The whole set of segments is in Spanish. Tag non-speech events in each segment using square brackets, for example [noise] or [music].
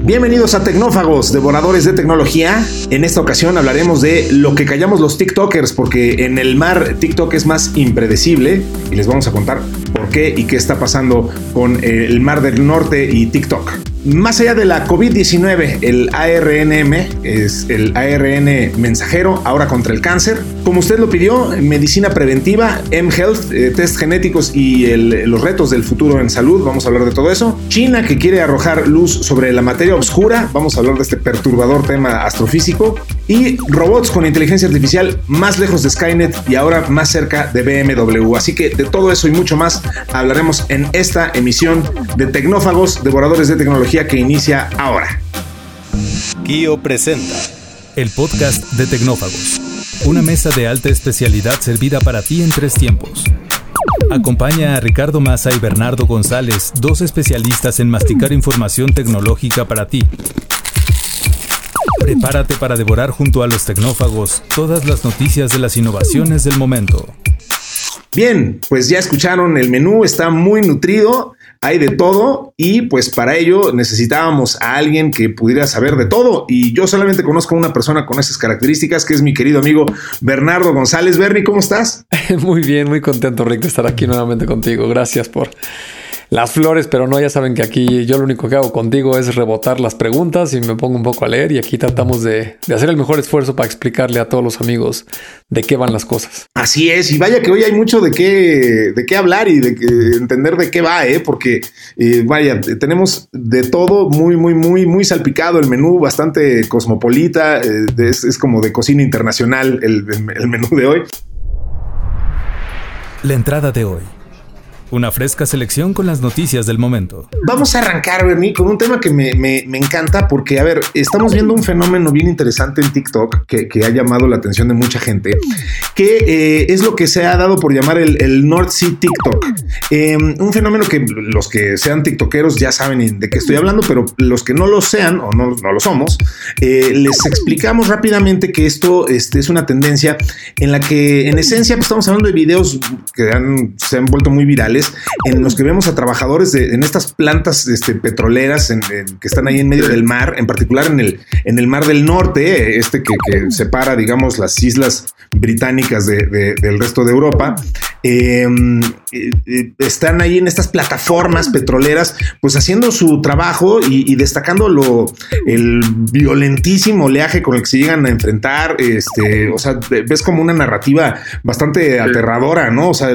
Bienvenidos a Tecnófagos, devoradores de tecnología. En esta ocasión hablaremos de lo que callamos los TikTokers, porque en el mar TikTok es más impredecible y les vamos a contar por qué y qué está pasando con el mar del norte y TikTok. Más allá de la COVID-19, el ARNM es el ARN mensajero, ahora contra el cáncer. Como usted lo pidió, medicina preventiva, M-Health, eh, test genéticos y los retos del futuro en salud, vamos a hablar de todo eso. China que quiere arrojar luz sobre la materia oscura, vamos a hablar de este perturbador tema astrofísico. Y robots con inteligencia artificial más lejos de Skynet y ahora más cerca de BMW. Así que de todo eso y mucho más hablaremos en esta emisión de Tecnófagos, devoradores de tecnología que inicia ahora. Kio presenta el podcast de Tecnófagos, una mesa de alta especialidad servida para ti en tres tiempos. Acompaña a Ricardo Massa y Bernardo González, dos especialistas en masticar información tecnológica para ti. Prepárate para devorar junto a los tecnófagos todas las noticias de las innovaciones del momento. Bien, pues ya escucharon, el menú está muy nutrido hay de todo y pues para ello necesitábamos a alguien que pudiera saber de todo y yo solamente conozco a una persona con esas características que es mi querido amigo Bernardo González. Bernie, ¿cómo estás? [laughs] Muy bien, muy contento Rick de estar aquí nuevamente contigo. Gracias por las flores, pero no, ya saben que aquí yo lo único que hago contigo es rebotar las preguntas y me pongo un poco a leer y aquí tratamos de, hacer el mejor esfuerzo para explicarle a todos los amigos de qué van las cosas. Así es, y vaya que hoy hay mucho de qué, de qué hablar y de entender de qué va, ¿eh? porque eh, vaya, tenemos de todo muy, muy, muy, muy salpicado el menú, bastante cosmopolita, eh, es, como de cocina internacional el menú de hoy. La entrada de hoy. Una fresca selección con las noticias del momento. Vamos a arrancar, Bernie, con un tema que me, encanta porque, a ver, estamos viendo un fenómeno bien interesante en TikTok que, ha llamado la atención de mucha gente, que eh, es lo que se ha dado por llamar el, North Sea TikTok. Em, un fenómeno que los que sean TikTokeros ya saben de qué estoy hablando, pero los que no lo sean o no, lo somos, eh, les explicamos rápidamente que esto este, es una tendencia en la que, en esencia, pues, estamos hablando de videos que se han vuelto muy virales en los que vemos a trabajadores en estas plantas este, petroleras que están ahí en medio del mar, en particular en el, en el mar del norte, este que, separa, digamos, las islas británicas del resto de Europa. Em, eh, eh, están ahí en estas plataformas petroleras, pues haciendo su trabajo y, destacando lo, el violentísimo oleaje con el que se llegan a enfrentar. Este, o sea, ves como una narrativa bastante aterradora, ¿no? O sea,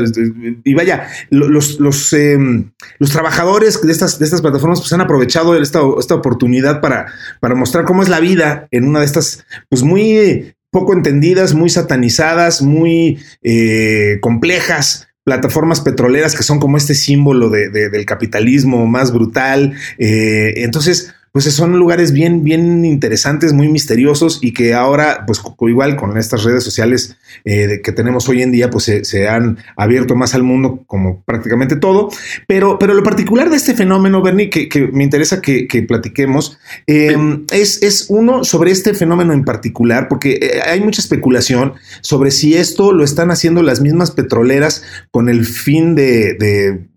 y vaya, los, los, em, los trabajadores de estas, de estas plataformas pues han aprovechado esta, esta oportunidad para, para mostrar cómo es la vida en una de estas, pues muy poco entendidas, muy satanizadas, muy eh, complejas plataformas petroleras que son como este símbolo de, del capitalismo más brutal. Eh, entonces, pues son lugares bien, bien interesantes, muy misteriosos y que ahora, pues igual con estas redes sociales eh, que tenemos hoy en día, pues se, han abierto más al mundo como prácticamente todo. Pero, pero lo particular de este fenómeno, Bernie, que, me interesa que, platiquemos, em, es, es uno sobre este fenómeno en particular, porque eh, hay mucha especulación sobre si esto lo están haciendo las mismas petroleras con el fin de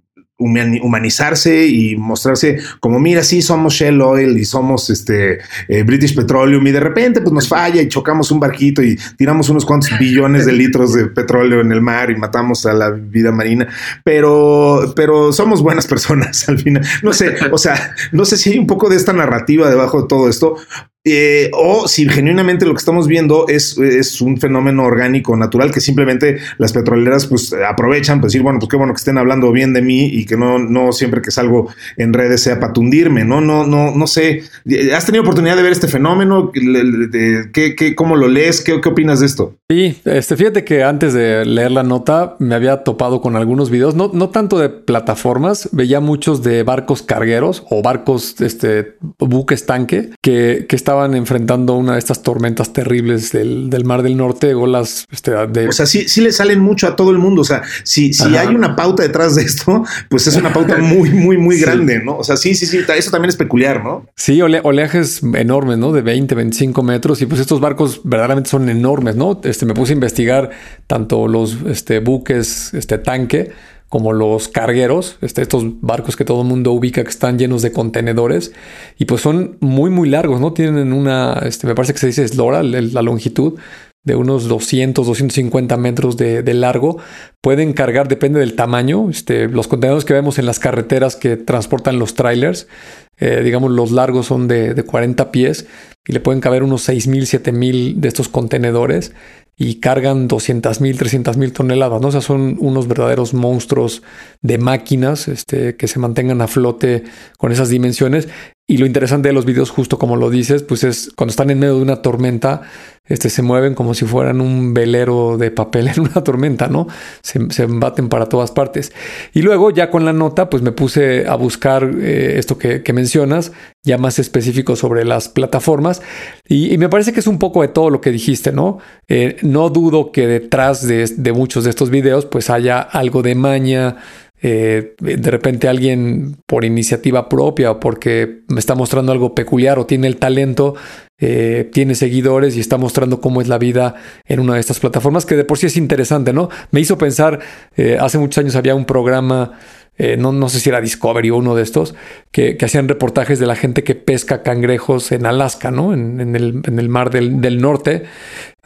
humanizarse y mostrarse como mira sí somos Shell Oil y somos este eh, British Petroleum y de repente pues nos falla y chocamos un barquito y tiramos unos cuantos billones de litros de petróleo en el mar y matamos a la vida marina. Pero pero somos buenas [laughs] personas al final. No sé o sea no sé si hay un poco de esta narrativa debajo de todo esto eh, o si genuinamente lo que estamos viendo es, es, un fenómeno orgánico natural que simplemente las petroleras pues aprovechan, pues decir, bueno, pues qué bueno que estén hablando bien de mí y que no, no siempre que salgo en redes sea para tundirme, ¿no? No, no, no sé. ¿Has tenido oportunidad de ver este fenómeno? ¿Qué, qué, cómo lo lees? ¿Qué, ¿Qué opinas de esto? Sí, este, fíjate que antes de leer la nota me había topado con algunos videos, no, no tanto de plataformas, veía muchos de barcos cargueros o barcos, este, buques tanque que, que estaban enfrentando una de estas tormentas terribles del, del Mar del Norte, olas este, de... O sea, sí, sí le salen mucho a todo el mundo. O sea, si, si hay una pauta detrás de esto, pues es una pauta muy, muy, muy [laughs] grande, ¿no? O sea, sí, sí, sí, eso también es peculiar, ¿no? Sí, oleajes enormes, ¿no? De 20, 25 metros y pues estos barcos verdaderamente son enormes, ¿no? Este, me puse a investigar tanto los este, buques, este tanque, como los cargueros, este, estos barcos que todo el mundo ubica que están llenos de contenedores y pues son muy muy largos, ¿no? Tienen una, este, me parece que se dice eslora, la longitud de unos 200, 250 metros de, largo. Pueden cargar, depende del tamaño, este, los contenedores que vemos en las carreteras que transportan los trailers, eh, digamos los largos son de, de 40 pies y le pueden caber unos 6.000, 7.000 de estos contenedores y cargan 200 mil, 300 mil toneladas, ¿no? O sea, son unos verdaderos monstruos de máquinas este, que se mantengan a flote con esas dimensiones. Y lo interesante de los videos, justo como lo dices, pues es cuando están en medio de una tormenta, este, se mueven como si fueran un velero de papel [laughs] en una tormenta, ¿no? Se, se baten para todas partes. Y luego, ya con la nota, pues me puse a buscar eh, esto que, mencionas, ya más específico sobre las plataformas. Y, me parece que es un poco de todo lo que dijiste, ¿no? Eh, no dudo que detrás de, de muchos de estos videos, pues haya algo de maña, eh, de repente alguien por iniciativa propia o porque me está mostrando algo peculiar o tiene el talento, eh, tiene seguidores y está mostrando cómo es la vida en una de estas plataformas, que de por sí es interesante, ¿no? Me hizo pensar, eh, hace muchos años había un programa, no, no, sé si era Discovery o uno de estos, que, hacían reportajes de la gente que pesca cangrejos en Alaska, ¿no? En, el, mar del, norte.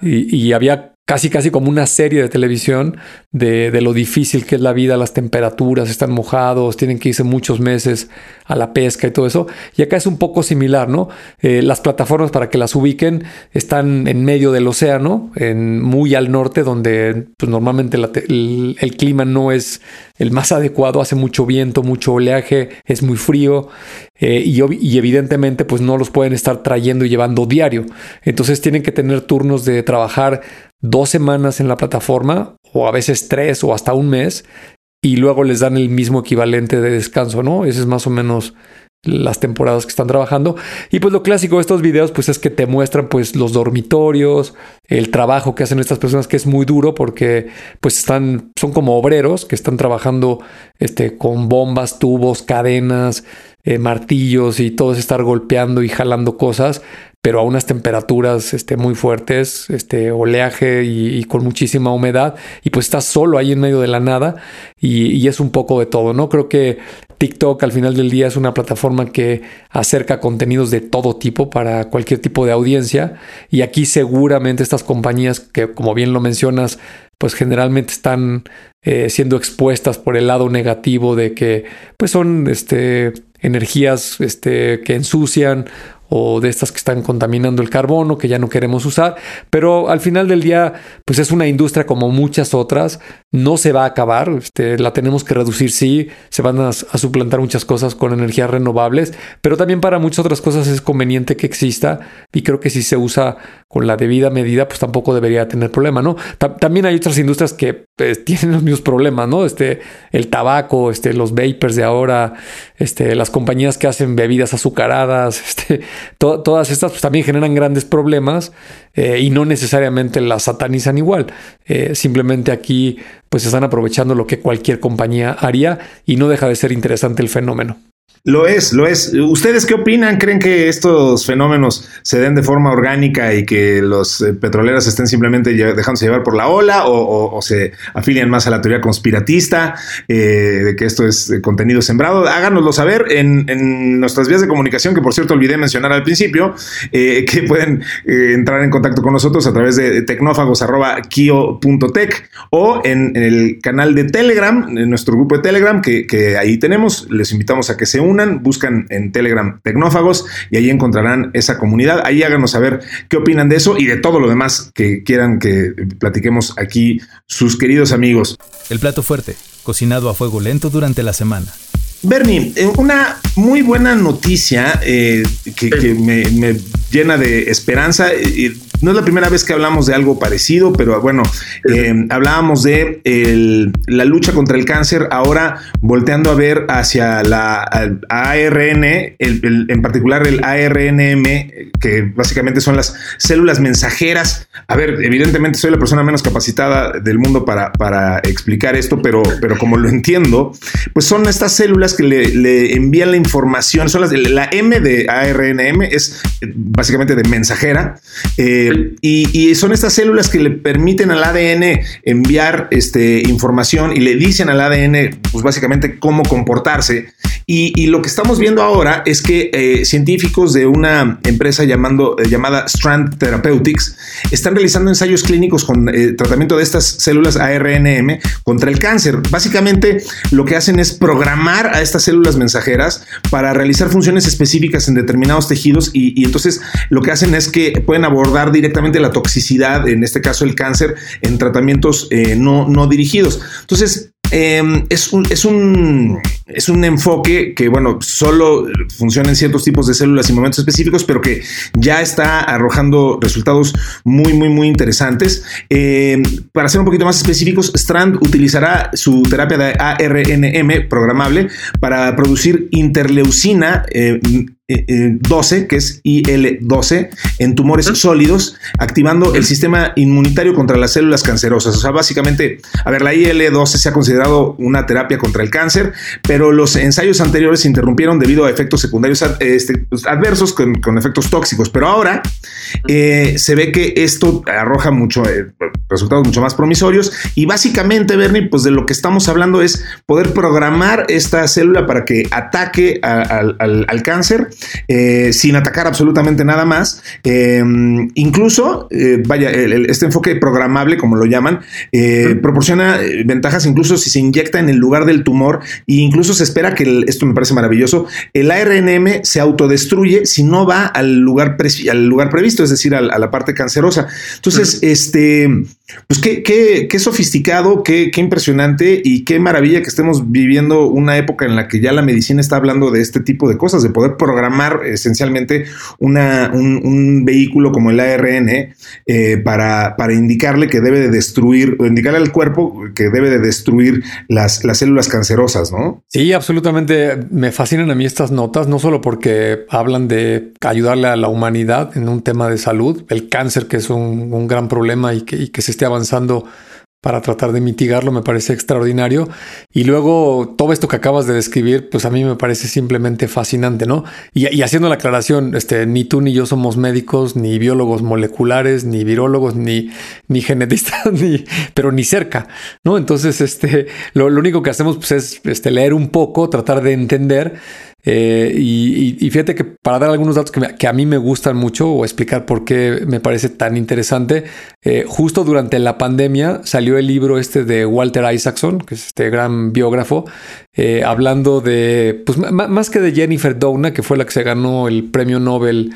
Y, y había casi casi como una serie de televisión de, lo difícil que es la vida, las temperaturas, están mojados, tienen que irse muchos meses a la pesca y todo eso. Y acá es un poco similar, ¿no? Eh, las plataformas para que las ubiquen están en medio del océano, en, muy al norte, donde pues, normalmente el, el, clima no es el más adecuado, hace mucho viento, mucho oleaje, es muy frío eh, y, y evidentemente pues no los pueden estar trayendo y llevando diario. Entonces tienen que tener turnos de trabajar dos semanas en la plataforma o a veces tres o hasta un mes y luego les dan el mismo equivalente de descanso, ¿no? Ese es más o menos las temporadas que están trabajando. Y pues lo clásico de estos videos pues es que te muestran pues los dormitorios, el trabajo que hacen estas personas que es muy duro porque pues están son como obreros que están trabajando este con bombas, tubos, cadenas, eh, martillos y todo es estar golpeando y jalando cosas pero a unas temperaturas este, muy fuertes, este, oleaje y, con muchísima humedad, y pues estás solo ahí en medio de la nada, y, es un poco de todo, ¿no? Creo que TikTok al final del día es una plataforma que acerca contenidos de todo tipo para cualquier tipo de audiencia, y aquí seguramente estas compañías que, como bien lo mencionas, pues generalmente están eh, siendo expuestas por el lado negativo de que pues son este energías este, que ensucian o de estas que están contaminando el carbono que ya no queremos usar, pero al final del día pues es una industria como muchas otras, no se va a acabar, este, la tenemos que reducir, sí, se van a, suplantar muchas cosas con energías renovables, pero también para muchas otras cosas es conveniente que exista y creo que si se usa con la debida medida pues tampoco debería tener problema, ¿no? también hay otras industrias que pues, [laughs] tienen los mismos problemas, ¿no? Este, el tabaco, este, los vapers de ahora, este, las compañías que hacen bebidas azucaradas, este, todas estas pues, también generan grandes problemas eh, y no necesariamente las satanizan igual. Eh, simplemente aquí pues están aprovechando lo que cualquier compañía haría y no deja de ser interesante el fenómeno. Lo es, lo es. ¿Ustedes qué opinan? ¿Creen que estos fenómenos se den de forma orgánica y que los eh, petroleros estén simplemente dejándose llevar por la ola o, se afilian más a la teoría conspiratista eh, de que esto es contenido sembrado? Háganoslo saber en, nuestras vías de comunicación, que por cierto olvidé mencionar al principio, eh, que pueden entrar en contacto con nosotros a través de tecnófagos.kio.tech o en, el canal de Telegram, en nuestro grupo de Telegram, que, que ahí tenemos. Les invitamos a que se unan buscan en Telegram Tecnófagos y ahí encontrarán esa comunidad. Ahí háganos saber qué opinan de eso y de todo lo demás que quieran que platiquemos aquí sus queridos amigos. El plato fuerte, cocinado a fuego lento durante la semana. Bernie, eh, una muy buena noticia eh, que, me, llena de esperanza. No es la primera vez que hablamos de algo parecido, pero bueno, eh, hablábamos de la lucha contra el cáncer, ahora volteando a ver hacia la ARN, en particular el ARNM, que básicamente son las células mensajeras. A ver, evidentemente soy la persona menos capacitada del mundo para, explicar esto, pero, pero como lo entiendo, pues son estas células que le, envían la información, son las, la M de ARNM es básicamente de mensajera, eh, Eh, y, son estas células que le permiten al ADN enviar este, información y le dicen al ADN, pues básicamente cómo comportarse. Y, lo que estamos viendo ahora es que eh, científicos de una empresa llamando, eh, llamada Strand Therapeutics están realizando ensayos clínicos con tratamiento de estas células ARNM contra el cáncer. Básicamente lo que hacen es programar a estas células mensajeras para realizar funciones específicas en determinados tejidos y, y entonces lo que hacen es que pueden abordar directamente la toxicidad, en este caso el cáncer, en tratamientos eh, no, no dirigidos. Entonces, em, es, un, es, un, es un enfoque que, bueno, solo funciona en ciertos tipos de células y momentos específicos, pero que ya está arrojando resultados muy, muy, muy interesantes. Em, para ser un poquito más específicos, Strand utilizará su terapia de ARNM programable para producir interleucina eh, 12, eh, eh, que es IL-12, en tumores sólidos, activando el sistema inmunitario contra las células cancerosas. O sea, básicamente, a ver, la IL-12 se ha considerado una terapia contra el cáncer, pero los ensayos anteriores se interrumpieron debido a efectos secundarios este, pues, adversos con, efectos tóxicos. Pero ahora eh, se ve que esto arroja mucho, resultados mucho más promisorios y básicamente, Bernie, pues de lo que estamos hablando es poder programar esta célula para que ataque al cáncer eh, sin atacar absolutamente nada más. Em, incluso, eh, vaya, este enfoque programable, como lo llaman, eh, proporciona ventajas incluso si se inyecta en el lugar del tumor e incluso se espera que, esto me parece maravilloso, el ARNM se autodestruye si no va al lugar, al lugar previsto, es decir, a, la parte cancerosa. Entonces, este, pues qué, qué, qué sofisticado, qué, qué impresionante y qué maravilla que estemos viviendo una época en la que ya la medicina está hablando de este tipo de cosas, de poder programar esencialmente una, un, vehículo como el ARN eh, para, para, indicarle que debe de destruir, o indicarle al cuerpo que debe de destruir las, las células cancerosas, ¿no? Sí, absolutamente. Me fascinan a mí estas notas, no solo porque hablan de ayudarle a la humanidad en un tema de salud, el cáncer, que es un, un gran problema y que, y que se esté avanzando para tratar de mitigarlo, me parece extraordinario. Y luego todo esto que acabas de describir, pues a mí me parece simplemente fascinante, ¿no? Y, haciendo la aclaración, este, ni tú ni yo somos médicos, ni biólogos moleculares, ni virólogos, ni, ni genetistas, [laughs] ni, pero ni cerca, ¿no? Entonces, este, lo, lo único que hacemos pues, es este, leer un poco, tratar de entender eh, y, fíjate que para dar algunos datos que, a mí me gustan mucho o explicar por qué me parece tan interesante, eh, justo durante la pandemia salió el libro este de Walter Isaacson, que es este gran biógrafo, eh, hablando de, pues más que de Jennifer Doudna, que fue la que se ganó el premio Nobel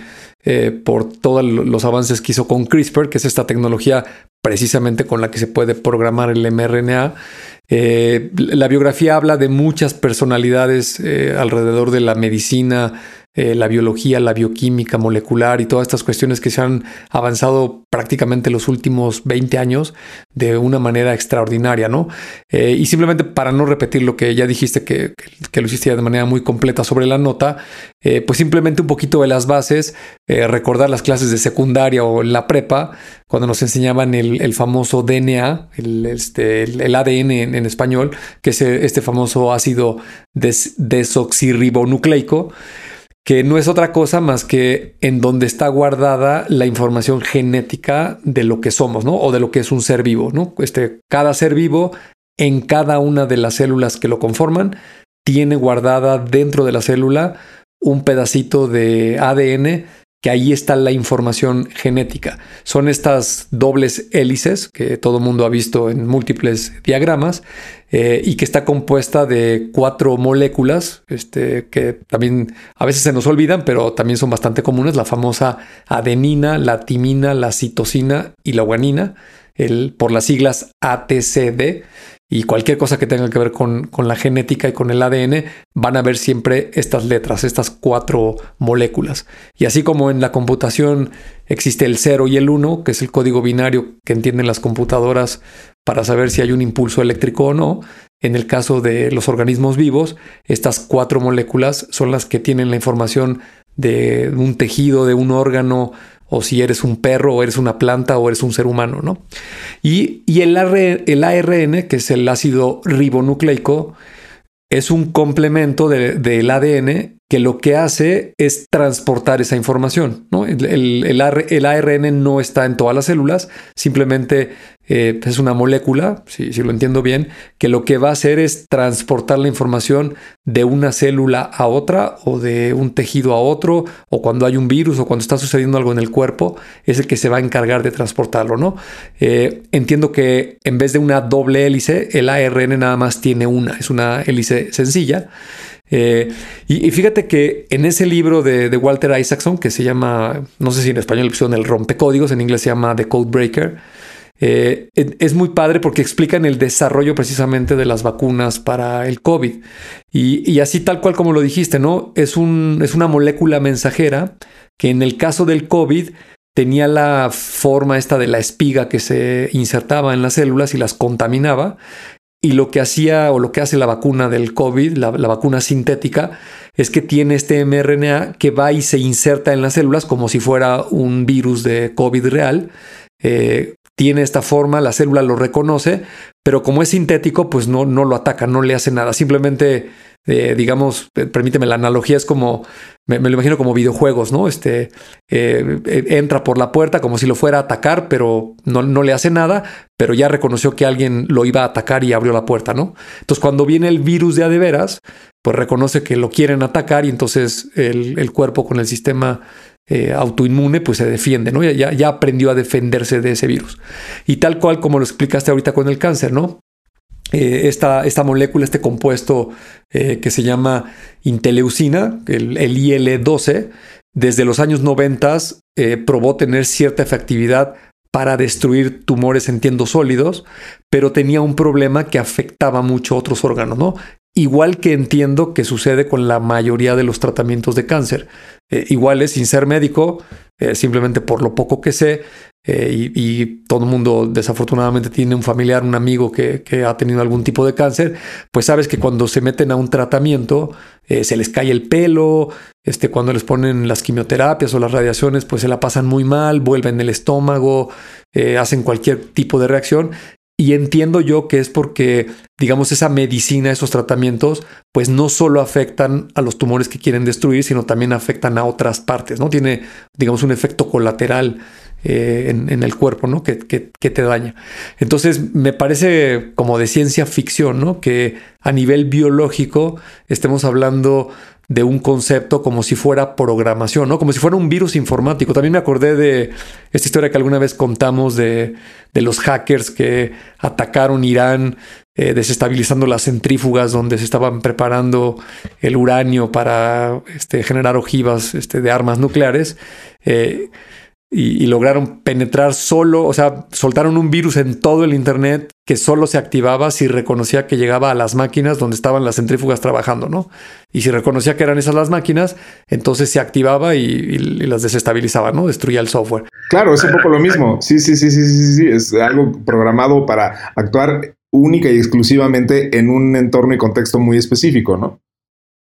por todos los avances que hizo con CRISPR, que es esta tecnología precisamente con la que se puede programar el mRNA. Eh, la biografía habla de muchas personalidades eh, alrededor de la medicina, eh, la biología, la bioquímica molecular y todas estas cuestiones que se han avanzado prácticamente los últimos 20 años de una manera extraordinaria, ¿no? y simplemente para no repetir lo que ya dijiste, que, lo hiciste de manera muy completa sobre la nota, pues simplemente un poquito de las bases, recordar las clases de secundaria o la prepa, cuando nos enseñaban el, famoso DNA, el, este, el ADN en, español, que es este famoso ácido desoxirribonucleico, que no es otra cosa más que en donde está guardada la información genética de lo que somos, ¿no? O de lo que es un ser vivo, ¿no? Este, cada ser vivo en cada una de las células que lo conforman tiene guardada dentro de la célula un pedacito de ADN que ahí está la información genética. Son estas dobles hélices que todo mundo ha visto en múltiples diagramas eh, y que está compuesta de cuatro moléculas este, que también a veces se nos olvidan, pero también son bastante comunes, la famosa adenina, la timina, la citosina y la guanina, el, por las siglas ATCD y cualquier cosa que tenga que ver con, la genética y con el ADN, van a ver siempre estas letras, estas cuatro moléculas. Y así como en la computación existe el 0 y el 1, que es el código binario que entienden las computadoras para saber si hay un impulso eléctrico o no, en el caso de los organismos vivos, estas cuatro moléculas son las que tienen la información de un tejido, de un órgano, o si eres un perro o eres una planta o eres un ser humano, ¿no? Y, el, el, ARN, que es el ácido ribonucleico, es un complemento del ADN que lo que hace es transportar esa información. ¿no? El, ARN no está en todas las células, simplemente eh, es una molécula, si, lo entiendo bien, que lo que va a hacer es transportar la información de una célula a otra o de un tejido a otro, o cuando hay un virus o cuando está sucediendo algo en el cuerpo, es el que se va a encargar de transportarlo. ¿no? Eh, entiendo que en vez de una doble hélice, el ARN nada más tiene una, es una hélice sencilla. Eh, y, fíjate que en ese libro de, Walter Isaacson, que se llama, no sé si en español le pusieron el rompecódigos, en inglés se llama The Code Breaker, eh, es muy padre porque explican el desarrollo precisamente de las vacunas para el COVID. Y, así tal cual como lo dijiste, ¿no? Es, un, es una molécula mensajera que en el caso del COVID tenía la forma esta de la espiga que se insertaba en las células y las contaminaba. Y lo que hacía o lo que hace la vacuna del COVID, la, vacuna sintética, es que tiene este mRNA que va y se inserta en las células como si fuera un virus de COVID real. Eh, tiene esta forma, la célula lo reconoce, pero como es sintético, pues no, no lo ataca, no le hace nada. Simplemente eh, digamos, eh, permíteme, la analogía es como, me, lo imagino como videojuegos, ¿no? Este, eh, entra por la puerta como si lo fuera a atacar, pero no, no, le hace nada, pero ya reconoció que alguien lo iba a atacar y abrió la puerta, ¿no? Entonces, cuando viene el virus de a de veras, pues reconoce que lo quieren atacar y entonces el, cuerpo con el sistema autoinmune, pues se defiende, ¿no? Ya, ya aprendió a defenderse de ese virus. Y tal cual como lo explicaste ahorita con el cáncer, ¿no? Eh, esta, esta, molécula, este compuesto eh, que se llama inteleucina, el, IL-12, desde los años 90 eh, probó tener cierta efectividad para destruir tumores en tiendos sólidos, pero tenía un problema que afectaba mucho a otros órganos, ¿no? Igual que entiendo que sucede con la mayoría de los tratamientos de cáncer. igual es sin ser médico, simplemente por lo poco que sé, eh, y, todo el mundo desafortunadamente tiene un familiar, un amigo que, ha tenido algún tipo de cáncer, pues sabes que cuando se meten a un tratamiento eh, se les cae el pelo, este, cuando les ponen las quimioterapias o las radiaciones, pues se la pasan muy mal, vuelven el estómago, eh, hacen cualquier tipo de reacción. Y entiendo yo que es porque, digamos, esa medicina, esos tratamientos, pues no solo afectan a los tumores que quieren destruir, sino también afectan a otras partes, ¿no? Tiene, digamos, un efecto colateral eh, en, el cuerpo, ¿no? Que, te daña. Entonces, me parece como de ciencia ficción, ¿no? Que a nivel biológico estemos hablando de un concepto como si fuera programación, ¿no? Como si fuera un virus informático. También me acordé de esta historia que alguna vez contamos de, los hackers que atacaron Irán, eh, desestabilizando las centrífugas donde se estaban preparando el uranio para este, generar ojivas este, de armas nucleares. Eh, y, lograron penetrar solo, o sea, soltaron un virus en todo el Internet que solo se activaba si reconocía que llegaba a las máquinas donde estaban las centrífugas trabajando, ¿no? Y si reconocía que eran esas las máquinas, entonces se activaba y, las desestabilizaba, ¿no? Destruía el software. Claro, es un poco lo mismo. Sí, sí, sí, sí, sí, sí. Es algo programado para actuar única y exclusivamente en un entorno y contexto muy específico, ¿no?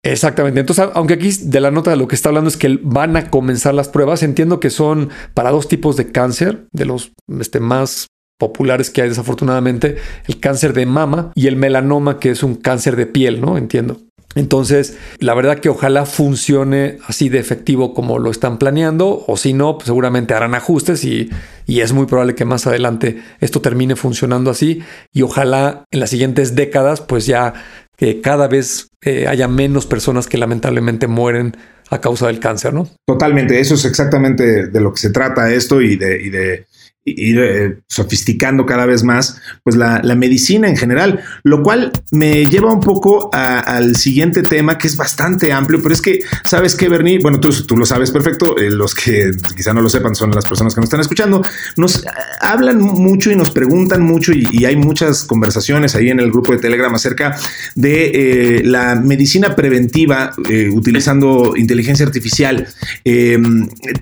Exactamente. Entonces, aunque aquí de la nota de lo que está hablando es que van a comenzar las pruebas, entiendo que son para dos tipos de cáncer, de los este, más populares que hay desafortunadamente, el cáncer de mama y el melanoma, que es un cáncer de piel, ¿no? Entiendo. Entonces, la verdad que ojalá funcione así de efectivo como lo están planeando, o si no, pues seguramente harán ajustes y, y, es muy probable que más adelante esto termine funcionando así y ojalá en las siguientes décadas pues ya que cada vez eh, haya menos personas que lamentablemente mueren a causa del cáncer, ¿no? Totalmente, eso es exactamente de lo que se trata esto y de, y de ir eh, sofisticando cada vez más, pues la, medicina en general, lo cual me lleva un poco al siguiente tema que es bastante amplio, pero es que, ¿sabes qué, Bernie? Bueno, tú, tú lo sabes perfecto, eh, los que quizá no lo sepan son las personas que nos están escuchando, nos hablan mucho y nos preguntan mucho y, hay muchas conversaciones ahí en el grupo de Telegram acerca de eh, la medicina preventiva utilizando inteligencia artificial,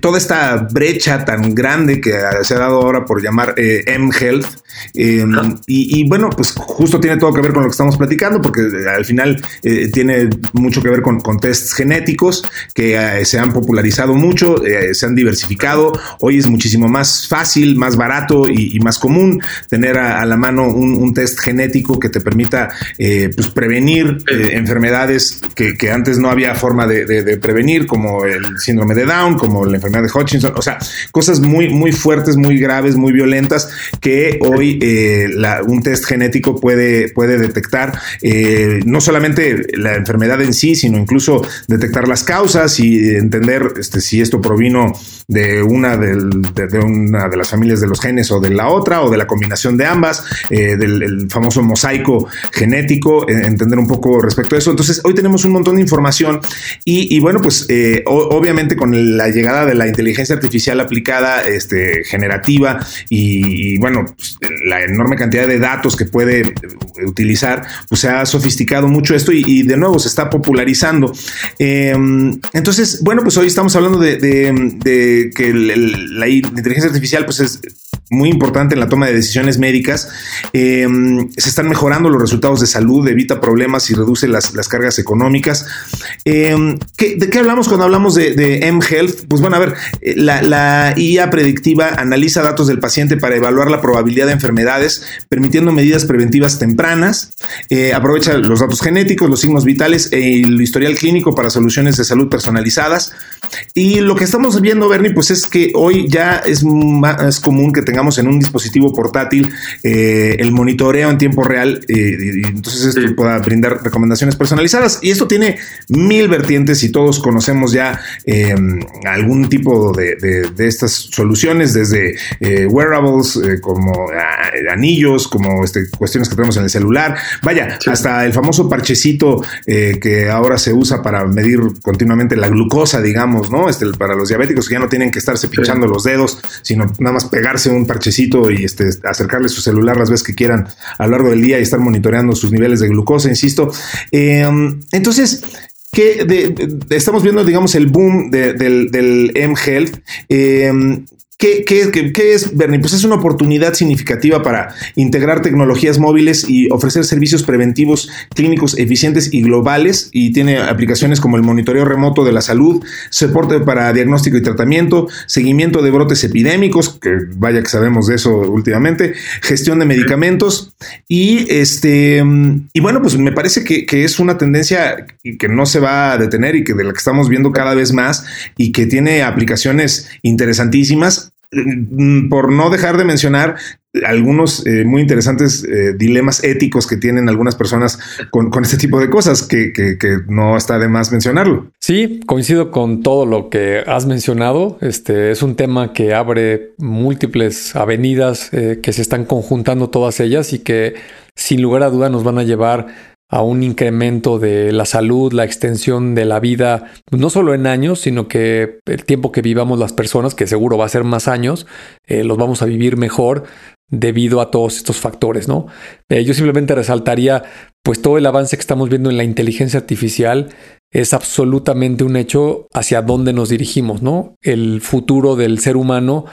toda esta brecha tan grande que se ha dado ahora ahora por llamar eh, M-Health. Em, y, bueno, pues justo tiene todo que ver con lo que estamos platicando, porque al final tiene mucho que ver con, con tests genéticos que se han popularizado mucho, se han diversificado. Hoy es muchísimo más fácil, más barato y, más común tener a, la mano un, test genético que te permita pues prevenir enfermedades que, antes no había forma de prevenir, como el síndrome de Down, como la enfermedad de Hutchinson, o sea, cosas muy, muy fuertes, muy graves, muy violentas que hoy eh, un test genético puede, puede detectar eh, no solamente la enfermedad en sí, sino incluso detectar las causas y entender este, si esto provino de una, de, una de las familias de los genes o de la otra o de la combinación de ambas, eh, del famoso mosaico genético, entender un poco respecto a eso. Entonces, hoy tenemos un montón de información y, bueno, pues obviamente con la llegada de la inteligencia artificial aplicada, este, generativa y, bueno, pues, la enorme cantidad de datos que puede utilizar, pues se ha sofisticado mucho esto y, de nuevo se está popularizando. Em, entonces, bueno, pues hoy estamos hablando de, que la inteligencia artificial pues es muy importante en la toma de decisiones médicas. Em, se están mejorando los resultados de salud, evita problemas y reduce las, cargas económicas. Em, ¿De qué hablamos cuando hablamos de, de M-Health? Pues bueno, a ver, eh, la, IA predictiva analiza datos del paciente para evaluar la probabilidad de enfermedades, permitiendo medidas preventivas tempranas, eh, aprovecha los datos genéticos, los signos vitales e el historial clínico para soluciones de salud personalizadas. Y lo que estamos viendo, Bernie, pues es que hoy ya es más común que tengamos en un dispositivo portátil eh, el monitoreo en tiempo real y entonces esto pueda brindar recomendaciones personalizadas. Y esto tiene mil vertientes y todos conocemos ya algún tipo de, estas soluciones, desde eh, wearables, eh, como ah, anillos, como este, cuestiones que tenemos en el celular, vaya, hasta el famoso parchecito eh, que ahora se usa para medir continuamente la glucosa, digamos, ¿no? Este, para los diabéticos que ya no tienen que estarse pinchando los dedos, sino nada más pegarse un parchecito y este, acercarle su celular las veces que quieran a lo largo del día y estar monitoreando sus niveles de glucosa, insisto. entonces, que estamos viendo, digamos, el boom del, del M-Health. Eh, ¿Qué, es, Bernie? Pues es una oportunidad significativa para integrar tecnologías móviles y ofrecer servicios preventivos clínicos eficientes y globales y tiene aplicaciones como el monitoreo remoto de la salud, soporte para diagnóstico y tratamiento, seguimiento de brotes epidémicos, que vaya que sabemos de eso últimamente, gestión de medicamentos y este y bueno, pues me parece que, que es una tendencia que no se va a detener y que de la que estamos viendo cada vez más y que tiene aplicaciones interesantísimas por no dejar de mencionar algunos eh, muy interesantes eh, dilemas éticos que tienen algunas personas con, este tipo de cosas que, no está de más mencionarlo. Sí, coincido con todo lo que has mencionado. Este es un tema que abre múltiples avenidas eh, que se están conjuntando todas ellas y que sin lugar a duda nos van a llevar a un incremento de la salud, la extensión de la vida, no solo en años, sino que el tiempo que vivamos las personas, que seguro va a ser más años, eh, los vamos a vivir mejor debido a todos estos factores, ¿no? Eh, yo simplemente resaltaría, pues todo el avance que estamos viendo en la inteligencia artificial es absolutamente un hecho hacia dónde nos dirigimos, ¿no? El futuro del ser humano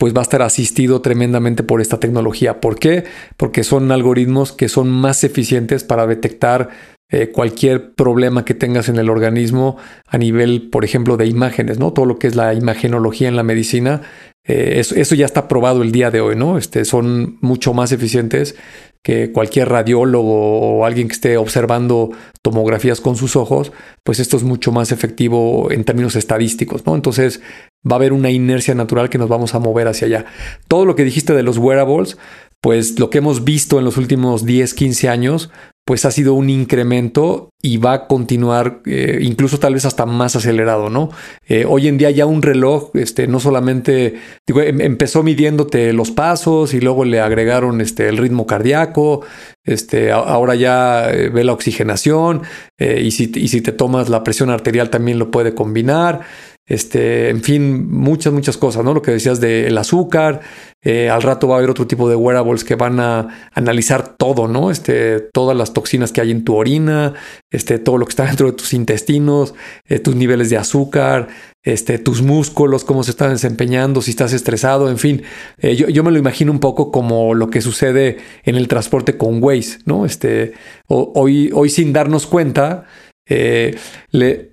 pues va a estar asistido tremendamente por esta tecnología. ¿Por qué? Porque son algoritmos que son más eficientes para detectar eh, cualquier problema que tengas en el organismo a nivel, por ejemplo, de imágenes, ¿no? Todo lo que es la imagenología en la medicina, eh, eso, eso, ya está probado el día de hoy, ¿no? Este, son mucho más eficientes que cualquier radiólogo o alguien que esté observando tomografías con sus ojos, pues esto es mucho más efectivo en términos estadísticos, ¿no? Entonces va a haber una inercia natural que nos vamos a mover hacia allá. Todo lo que dijiste de los wearables, pues lo que hemos visto en los últimos 10, 15 años, pues ha sido un incremento y va a continuar eh, incluso tal vez hasta más acelerado, ¿no? Eh, hoy en día ya un reloj, este, no solamente, digo, em, empezó midiéndote los pasos y luego le agregaron este, el ritmo cardíaco, este, ahora ya eh, ve la oxigenación y, si, y si te tomas la presión arterial también lo puede combinar. Este, en fin, muchas, muchas cosas, ¿no? Lo que decías del azúcar, eh, al rato va a haber otro tipo de wearables que van a analizar todo, ¿no? Este, todas las toxinas que hay en tu orina, este, todo lo que está [laughs] dentro de tus intestinos, eh, tus niveles de azúcar, este, tus músculos, cómo se están desempeñando, si estás estresado, en fin. Eh, yo, yo, me lo imagino un poco como lo que sucede en el transporte con Waze, ¿no? Este, hoy, hoy sin darnos cuenta, eh, le,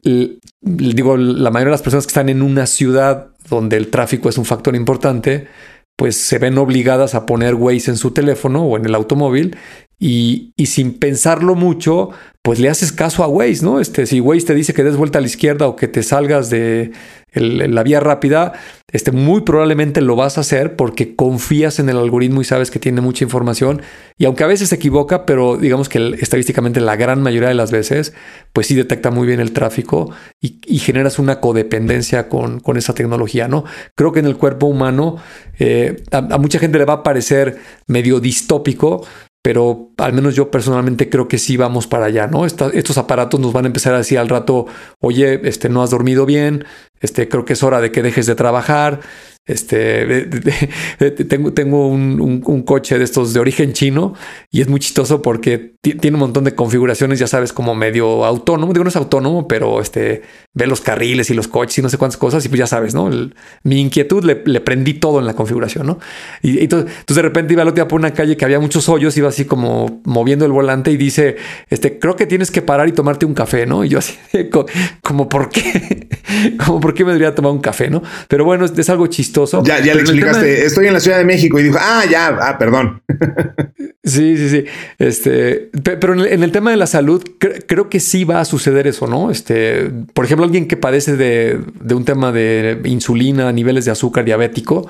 digo, la mayoría de las personas que están en una ciudad donde el tráfico es un factor importante, pues se ven obligadas a poner Waze en su teléfono o en el automóvil y, sin pensarlo mucho, pues le haces caso a Waze, ¿no? Este, si Waze te dice que des vuelta a la izquierda o que te salgas de, la vía rápida, este, muy probablemente lo vas a hacer porque confías en el algoritmo y sabes que tiene mucha información. Y aunque a veces se equivoca, pero digamos que estadísticamente la gran mayoría de las veces, pues sí detecta muy bien el tráfico y, generas una codependencia con, esa tecnología, ¿no? Creo que en el cuerpo humano eh, a mucha gente le va a parecer medio distópico, pero al menos yo personalmente creo que sí vamos para allá, ¿no? estos aparatos nos van a empezar a decir al rato, oye, este, no has dormido bien, este, creo que es hora de que dejes de trabajar, este, [laughs] tengo, tengo un, coche de estos de origen chino y es muy chistoso porque tiene un montón de configuraciones, ya sabes, como medio autónomo. Digo, no es autónomo, pero este, ve los carriles y los coches y no sé cuántas cosas. Y pues ya sabes, ¿no? mi inquietud le, prendí todo en la configuración, ¿no? Y, entonces, de repente iba al otro día por una calle que había muchos hoyos, iba así como moviendo el volante y dice, este, creo que tienes que parar y tomarte un café, ¿no? Y yo así, [laughs] como, ¿por qué? [laughs] como, ¿por qué me debería tomar un café, no? Pero bueno, es algo chistoso ya, ya le explicaste, estoy en la Ciudad de México y dijo, ah, ya, ah, perdón. Sí, sí, sí. Este, pero en el, tema de la salud, creo que sí va a suceder eso, ¿no? Este, por ejemplo, alguien que padece de, un tema de insulina, niveles de azúcar diabético,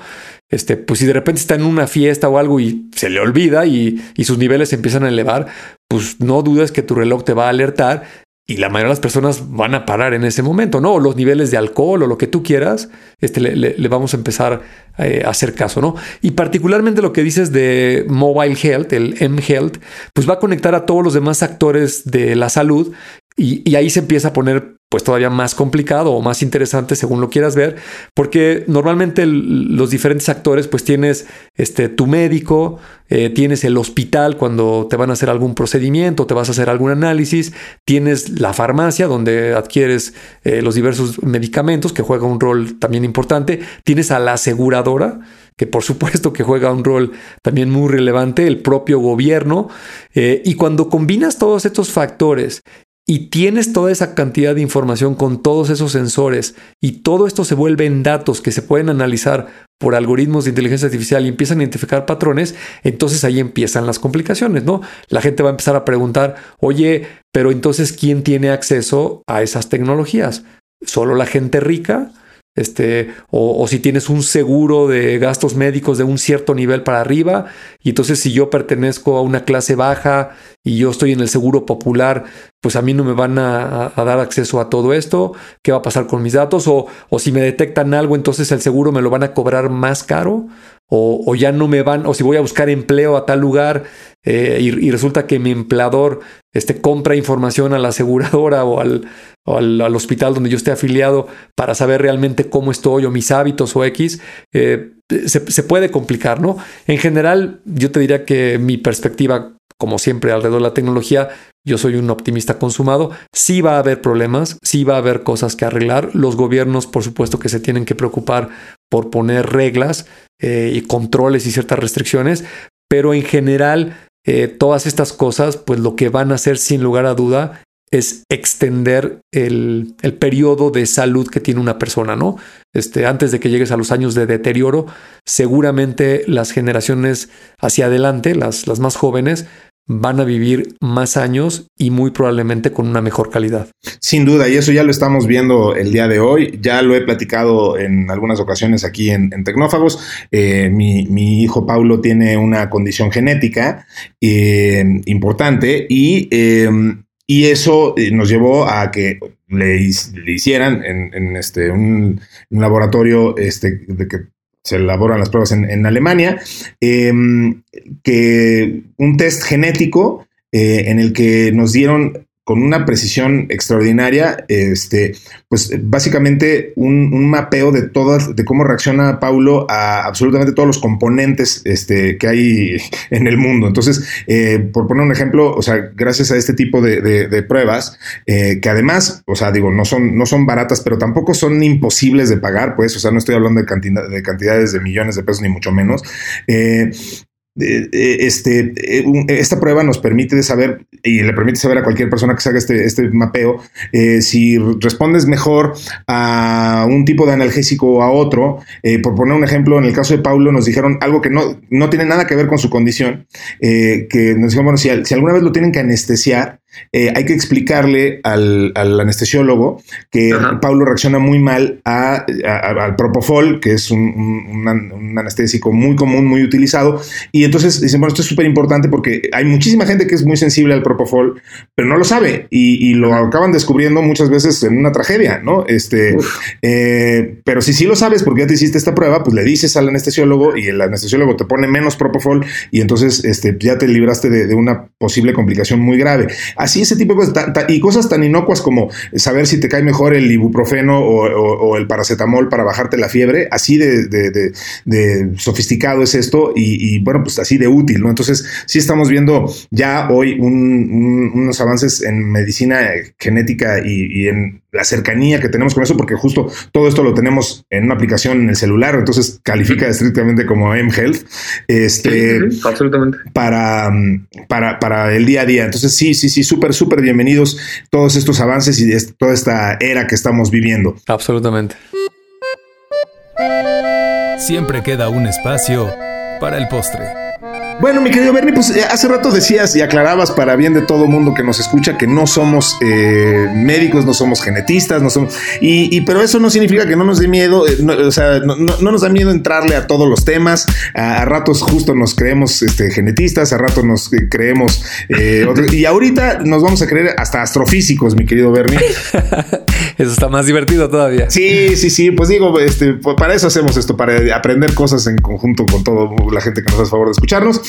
este, pues si de repente está en una fiesta o algo y se le olvida y, y, sus niveles se empiezan a elevar, pues no dudes que tu reloj te va a alertar y la mayoría de las personas van a parar en ese momento, ¿no? Los niveles de alcohol o lo que tú quieras, este, le, vamos a empezar eh, a hacer caso, ¿no? Y particularmente lo que dices de Mobile Health, el M-Health, pues va a conectar a todos los demás actores de la salud y, ahí se empieza a poner pues todavía más complicado o más interesante según lo quieras ver, porque normalmente los diferentes actores pues tienes este, tu médico, eh, tienes el hospital cuando te van a hacer algún procedimiento, te vas a hacer algún análisis, tienes la farmacia donde adquieres eh, los diversos medicamentos que juega un rol también importante, tienes a la aseguradora que por supuesto que juega un rol también muy relevante, el propio gobierno, eh, y cuando combinas todos estos factores y tienes toda esa cantidad de información con todos esos sensores y todo esto se vuelve en datos que se pueden analizar por algoritmos de inteligencia artificial y empiezan a identificar patrones, entonces ahí empiezan las complicaciones, ¿no? La gente va a empezar a preguntar, oye, pero entonces, ¿quién tiene acceso a esas tecnologías? ¿Solo la gente rica? Este, o, si tienes un seguro de gastos médicos de un cierto nivel para arriba, y entonces si yo pertenezco a una clase baja y yo estoy en el seguro popular, pues a mí no me van a, dar acceso a todo esto, ¿qué va a pasar con mis datos? O, o, si me detectan algo, entonces el seguro me lo van a cobrar más caro, o, ya no me van, o si voy a buscar empleo a tal lugar eh, y, resulta que mi empleador este, compra información a la aseguradora o al, al, hospital donde yo esté afiliado para saber realmente cómo estoy o mis hábitos o X, eh, se, se, puede complicar, ¿no? En general, yo te diría que mi perspectiva, como siempre, alrededor de la tecnología, yo soy un optimista consumado. Sí va a haber problemas, sí va a haber cosas que arreglar. Los gobiernos, por supuesto, que se tienen que preocupar por poner reglas eh, y controles y ciertas restricciones, pero en general eh, todas estas cosas, pues lo que van a hacer sin lugar a duda es extender el, el, periodo de salud que tiene una persona, ¿no? Este, antes de que llegues a los años de deterioro, seguramente las generaciones hacia adelante, las, las más jóvenes, van a vivir más años y muy probablemente con una mejor calidad. Sin duda, y eso ya lo estamos viendo el día de hoy. Ya lo he platicado en algunas ocasiones aquí en, Tecnófagos. Eh, mi, hijo Paulo tiene una condición genética eh, importante y, eh, y eso nos llevó a que le, hicieran en, este, un, un, laboratorio este, de que se elaboran las pruebas en, Alemania, em, que un test genético eh, en el que nos dieron con una precisión extraordinaria, este, pues básicamente un, mapeo de todas, de cómo reacciona Paulo a absolutamente todos los componentes este, que hay [laughs] en el mundo. Entonces, eh, por poner un ejemplo, o sea, gracias a este tipo de, pruebas, eh, que además, o sea, digo, no son, no son baratas, pero tampoco son imposibles de pagar, pues, o sea, no estoy hablando de, cantidad, de cantidades de millones de pesos, ni mucho menos. Eh, este, eh, esta prueba nos permite saber y le permite saber a cualquier persona que haga este, este mapeo eh, si respondes mejor a un tipo de analgésico o a otro. Eh, por poner un ejemplo, en el caso de Paulo nos dijeron algo que no, no tiene nada que ver con su condición, que nos dijeron, bueno, si alguna vez lo tienen que anestesiar, eh, hay que explicarle al, anestesiólogo que Paulo reacciona muy mal al propofol, que es un, anestésico muy común, muy utilizado. Y entonces dicen, bueno, esto es súper importante porque hay muchísima gente que es muy sensible al propofol, pero no lo sabe y, lo acaban descubriendo muchas veces en una tragedia, ¿no? Este, eh, pero si sí lo sabes porque ya te hiciste esta prueba, pues le dices al anestesiólogo y el anestesiólogo te pone menos propofol y entonces este, ya te libraste de, de una posible complicación muy grave. Así ese tipo de cosas. y cosas tan inocuas como saber si te cae mejor el ibuprofeno o, el paracetamol para bajarte la fiebre. Así de, sofisticado es esto y, bueno, pues así de útil, ¿no? Entonces, sí estamos viendo ya hoy unos avances en medicina genética y en la cercanía que tenemos con eso, porque justo todo esto lo tenemos en una aplicación en el celular, entonces califica estrictamente como mHealth, este, absolutamente. Para, para, para el día a día. Entonces, sí, sí, sí, súper, súper bienvenidos todos estos avances y toda esta era que estamos viviendo. Absolutamente. Siempre queda un espacio para el postre. Bueno, mi querido Bernie, pues eh, hace rato decías y aclarabas para bien de todo mundo que nos escucha que no somos eh, médicos, no somos genetistas, no somos. Y, pero eso no significa que no nos dé miedo, eh, o sea, no, nos da miedo entrarle a todos los temas. A, ratos justo nos creemos este, genetistas, a ratos nos creemos. y ahorita nos vamos a creer hasta astrofísicos, mi querido Bernie. [laughs] eso está más divertido todavía. Sí, sí, sí. Pues digo, este, para eso hacemos esto, para aprender cosas en conjunto con toda la gente que nos hace favor de escucharnos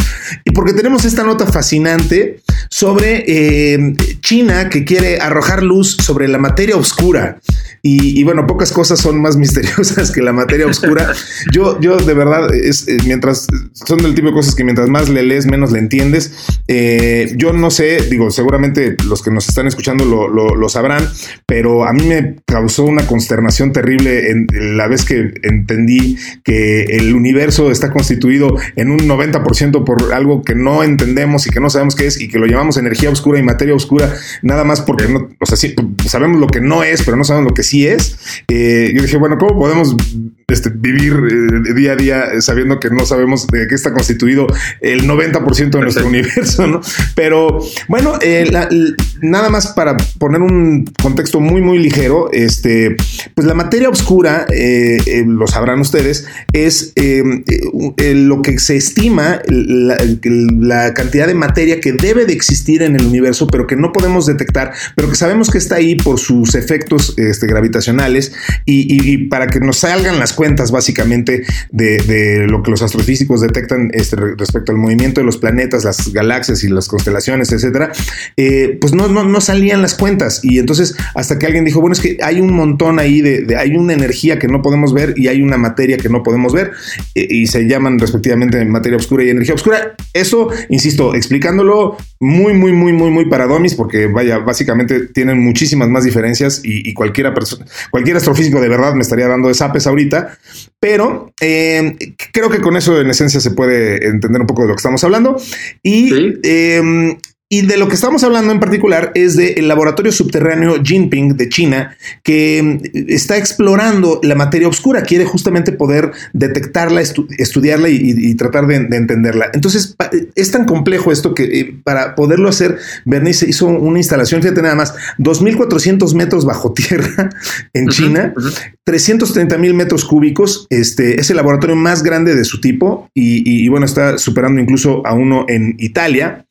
y porque tenemos esta nota fascinante sobre eh, China que quiere arrojar luz sobre la materia oscura. Y, bueno, pocas cosas son más [laughs] misteriosas que la materia oscura. Yo, yo de verdad, es, eh, mientras son del tipo de cosas que mientras más le lees, menos le entiendes. Eh, yo no sé, digo, seguramente los que nos están escuchando lo, sabrán, pero a mí me causó una consternación terrible en la vez que entendí que el universo está constituido en un 90% por algo que no entendemos y que no sabemos qué es y que lo llamamos energía oscura y materia oscura, nada más porque no, o sea, sí, sabemos lo que no es, pero no sabemos lo que sí es. Eh, yo dije, bueno, ¿cómo podemos este, vivir eh, día a día sabiendo que no sabemos de qué está constituido el 90% de nuestro universo, ¿no? Pero bueno, eh, nada más para poner un contexto muy, muy ligero, este, pues la materia oscura, lo sabrán ustedes, es lo que se estima la, la cantidad de materia que debe de existir en el universo, pero que no podemos detectar, pero que sabemos que está ahí por sus efectos este, gravitacionales y, para que nos salgan las cuentas básicamente de, lo que los astrofísicos detectan este, respecto al movimiento de los planetas, las galaxias y las constelaciones, etcétera, eh, pues no, no, salían las cuentas. Y entonces, hasta que alguien dijo, bueno, es que hay un montón ahí de, hay una energía que no podemos ver y hay una materia que no podemos ver, eh, y se llaman respectivamente materia oscura y energía oscura. Eso, insisto, explicándolo muy, muy, muy, muy, muy para domis, porque vaya, básicamente tienen muchísimas más diferencias y, cualquiera persona, cualquier astrofísico de verdad me estaría dando de zapes ahorita, pero eh, creo que con eso en esencia se puede entender un poco de lo que estamos hablando. Y em, y de lo que estamos hablando en particular es del laboratorio subterráneo Jinping de China, que mm, está explorando la materia oscura, quiere justamente poder detectarla, estudiarla y, tratar de, entenderla. Entonces, es tan complejo esto que eh, para poderlo hacer, Bernice hizo una instalación, fíjate nada más, 2.400 metros bajo [laughs] tierra en China, 330 mil metros cúbicos. Este es el laboratorio más grande de su tipo y, y bueno, está superando incluso a uno en Italia.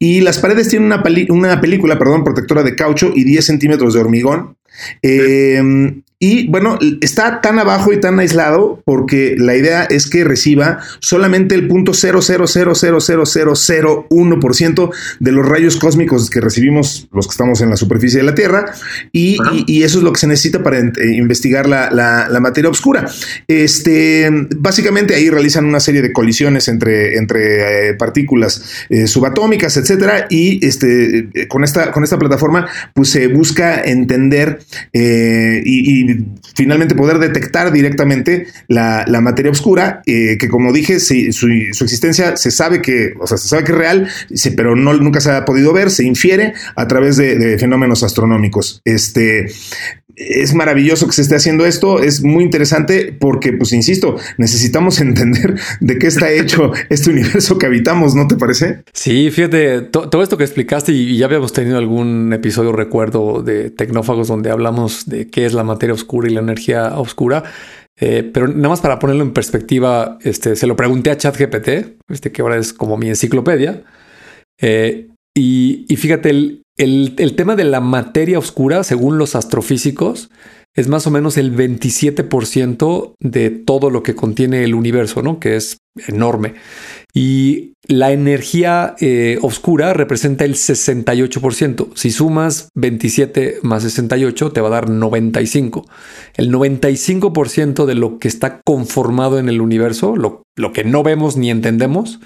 Y las paredes tienen una, una película, perdón, protectora de caucho y 10 centímetros de hormigón. Eh, Y bueno, está tan abajo y tan aislado porque la idea es que reciba solamente el punto 0.0000001% de los rayos cósmicos que recibimos los que estamos en la superficie de la Tierra y, eso es lo que se necesita para eh, investigar la, materia oscura. Este, básicamente ahí realizan una serie de colisiones entre, entre eh, partículas eh, subatómicas, etcétera, y este, con, esta, con esta plataforma pues se busca entender y finalmente poder detectar directamente la, materia oscura, eh, que como dije, su, existencia se sabe que, o sea, se sabe que es real, pero no, nunca se ha podido ver, se infiere a través de, de fenómenos astronómicos. Este, es maravilloso que se esté haciendo esto, es muy interesante porque, pues, insisto, necesitamos [laughs] entender de qué está hecho este universo que habitamos, ¿no te parece? Sí, fíjate, todo esto que explicaste y, ya habíamos tenido algún episodio, recuerdo, de Tecnófagos donde hablamos de qué es la materia oscura y la energía oscura. Eh, pero nada más para ponerlo en perspectiva, este, se lo pregunté a ChatGPT, este, que ahora es como mi enciclopedia. Eh, y, y, fíjate, el, tema de la materia oscura, según los astrofísicos, es más o menos el 27% de todo lo que contiene el universo, ¿no? Que es enorme. Y la energía eh, oscura representa el 68%. Si sumas 27 más 68, te va a dar 95. El 95% de lo que está conformado en el universo, lo que no vemos ni entendemos,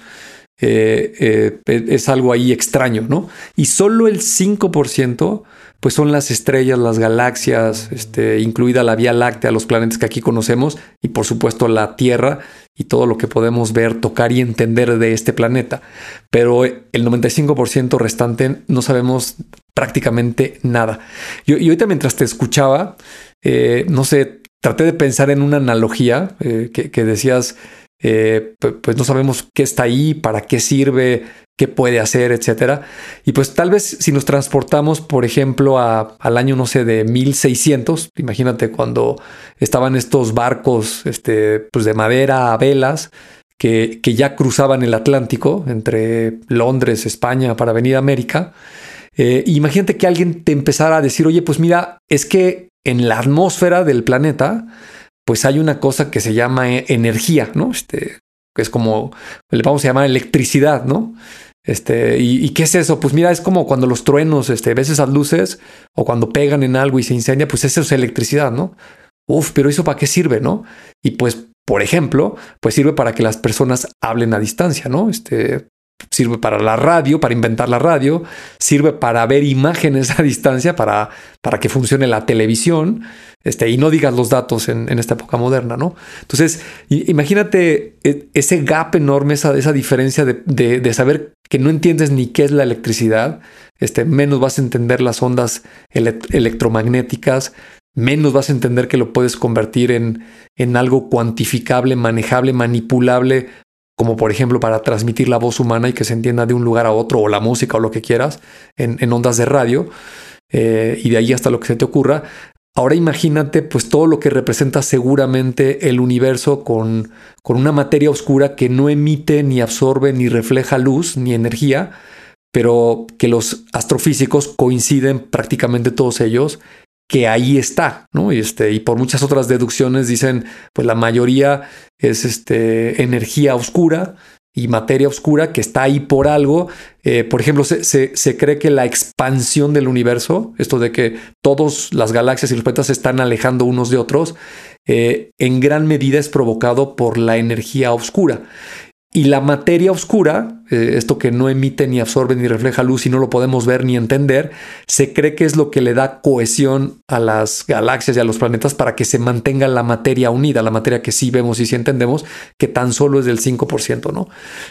eh, eh, es algo ahí extraño, ¿no? Y solo el 5% pues son las estrellas, las galaxias, este, incluida la Vía Láctea, los planetas que aquí conocemos y por supuesto la Tierra y todo lo que podemos ver, tocar y entender de este planeta. Pero el 95% restante no sabemos prácticamente nada. y ahorita mientras te escuchaba, eh, no sé, traté de pensar en una analogía que decías, eh, pues no sabemos qué está ahí, para qué sirve, qué puede hacer, etcétera. Y pues tal vez si nos transportamos, por ejemplo, al año, no sé, de 1600, imagínate cuando estaban estos barcos este, pues de madera a velas que, que ya cruzaban el Atlántico entre Londres, España, para venir a América. Eh, imagínate que alguien te empezara a decir, oye, pues mira, es que en la atmósfera del planeta, pues hay una cosa que se llama eh, energía, ¿no? Este, que es como, le vamos a llamar electricidad, ¿no? Este, ¿y, qué es eso? Pues mira, es como cuando los truenos, este, ves esas luces o cuando pegan en algo y se incendia, pues eso es electricidad, ¿no? Uf, pero eso para qué sirve, ¿no? Y pues, por ejemplo, pues sirve para que las personas hablen a distancia, ¿no? Este, sirve para la radio, para inventar la radio, sirve para ver imágenes a distancia, para, para que funcione la televisión, este, y no digas los datos en, esta época moderna, ¿no? Entonces, imagínate e, ese gap enorme, esa, esa diferencia de, saber que no entiendes ni qué es la electricidad, este, menos vas a entender las ondas electromagnéticas, menos vas a entender que lo puedes convertir en, en algo cuantificable, manejable, manipulable, como por ejemplo para transmitir la voz humana y que se entienda de un lugar a otro, o la música o lo que quieras, en, ondas de radio, eh, y de ahí hasta lo que se te ocurra. Ahora imagínate pues todo lo que representa seguramente el universo con, con una materia oscura que no emite ni absorbe ni refleja luz ni energía, pero que los astrofísicos coinciden prácticamente todos ellos que ahí está, ¿no? Y, este, y por muchas otras deducciones dicen, pues la mayoría es este, energía oscura y materia oscura que está ahí por algo. Eh, por ejemplo, se, se, cree que la expansión del universo, esto de que todas las galaxias y los planetas se están alejando unos de otros, eh, en gran medida es provocado por la energía oscura. Y la materia oscura, eh, esto que no emite ni absorbe ni refleja luz y no lo podemos ver ni entender, se cree que es lo que le da cohesión a las galaxias y a los planetas para que se mantenga la materia unida, la materia que sí vemos y sí entendemos, que tan solo es del 5%, ¿no?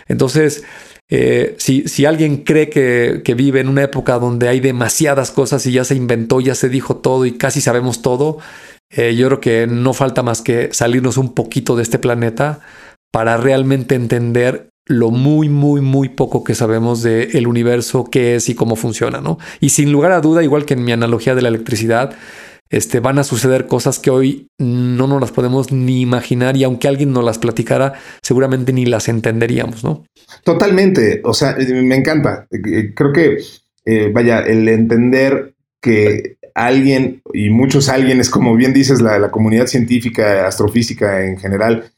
Entonces, eh, si, si, alguien cree que, que, vive en una época donde hay demasiadas cosas y ya se inventó, ya se dijo todo y casi sabemos todo, eh, yo creo que no falta más que salirnos un poquito de este planeta para realmente entender lo muy, muy, muy poco que sabemos del universo, qué es y cómo funciona, ¿no? Y sin lugar a duda, igual que en mi analogía de la electricidad, este, van a suceder cosas que hoy no nos las podemos ni imaginar y aunque alguien nos las platicara, seguramente ni las entenderíamos, ¿no? Totalmente, o sea, me encanta. Eh, creo que, eh, vaya, el entender que alguien, y muchos alguienes, como bien dices, la, la comunidad científica, astrofísica en general, eh,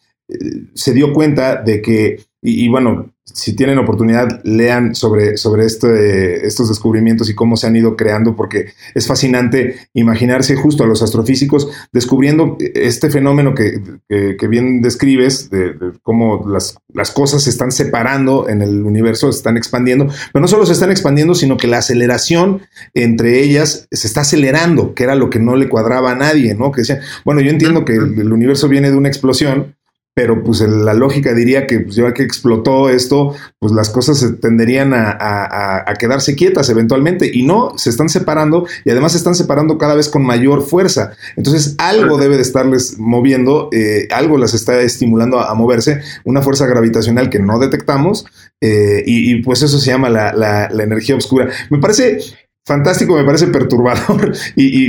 se dio cuenta de que, y, bueno, si tienen oportunidad, lean sobre, sobre este, estos descubrimientos y cómo se han ido creando, porque es fascinante imaginarse justo a los astrofísicos descubriendo este fenómeno que, bien describes, de, cómo las, las, cosas se están separando en el universo, se están expandiendo, pero no solo se están expandiendo, sino que la aceleración entre ellas se está acelerando, que era lo que no le cuadraba a nadie, ¿no? Que decían, bueno, yo entiendo que el universo viene de una explosión, pero pues la lógica diría que pues, ya que explotó esto, pues las cosas se tenderían a, quedarse quietas eventualmente y no, se están separando y además se están separando cada vez con mayor fuerza. Entonces algo debe de estarles moviendo, eh, algo las está estimulando a, moverse, una fuerza gravitacional que no detectamos eh, y, pues eso se llama la, la energía oscura. Me parece fantástico, me parece perturbador [laughs] y,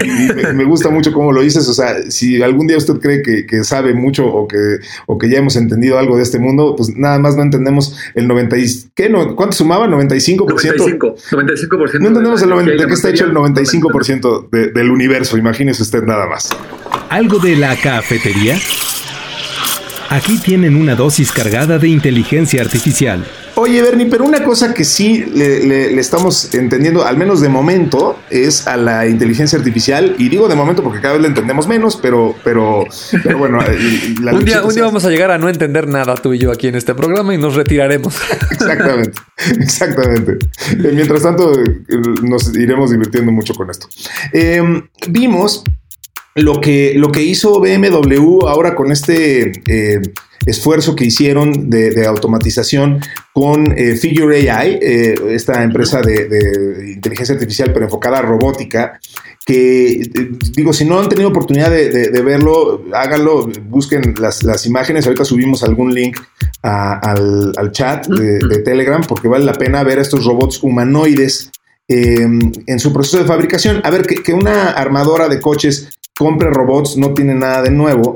me, gusta mucho cómo lo dices. O sea, si algún día usted cree que, sabe mucho o que, o que ya hemos entendido algo de este mundo, pues nada más no entendemos el 90 y, ¿qué? No, ¿Cuánto sumaba? 95%. 95, 95%. No entendemos el 90, de qué está hecho el 95% del universo, imagínese usted nada más. ¿Algo de la cafetería? Aquí tienen una dosis cargada de inteligencia artificial. Oye, Bernie, pero una cosa que sí le, estamos entendiendo, al menos de momento, es a la inteligencia artificial. Y digo de momento porque cada vez la entendemos menos, pero, pero, bueno. [laughs] un, día, un día vamos a llegar a no entender nada tú y yo aquí en este programa y nos retiraremos. [laughs] exactamente, exactamente. Eh, mientras tanto, eh, nos iremos divirtiendo mucho con esto. Eh, vimos lo que, lo que hizo BMW ahora con este eh, esfuerzo que hicieron de, automatización con eh, Figure AI, eh, esta empresa de, inteligencia artificial pero enfocada a robótica, que digo, si no han tenido oportunidad de, verlo, háganlo, busquen las, imágenes, ahorita subimos algún link al, chat de, Telegram porque vale la pena ver a estos robots humanoides en su proceso de fabricación. A ver, que, una armadora de coches compre robots no tiene nada de nuevo.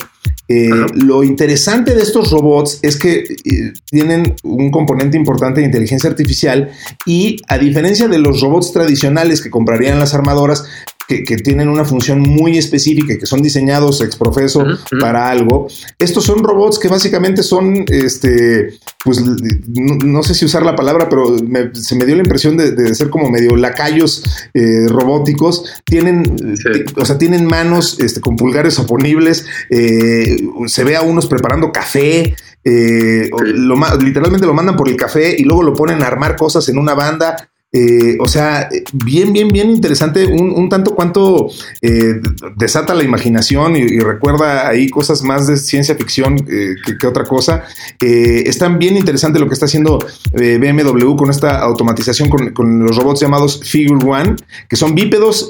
Eh, lo interesante de estos robots es que eh, tienen un componente importante de inteligencia artificial y a diferencia de los robots tradicionales que comprarían las armadoras, que, tienen una función muy específica y que son diseñados ex profeso para algo. Estos son robots que básicamente son, este, pues no, sé si usar la palabra, pero se me dio la impresión de, ser como medio lacayos eh, robóticos. Tienen, o sea, tienen manos este, con pulgares oponibles. Eh, se ve a unos preparando café. Eh, literalmente lo mandan por el café y luego lo ponen a armar cosas en una banda. Eh, o sea, bien, bien, bien interesante, un, tanto cuanto eh, desata la imaginación y, recuerda ahí cosas más de ciencia ficción eh, que, otra cosa. es bien interesante lo que está haciendo BMW con esta automatización con, los robots llamados Figure One, que son bípedos,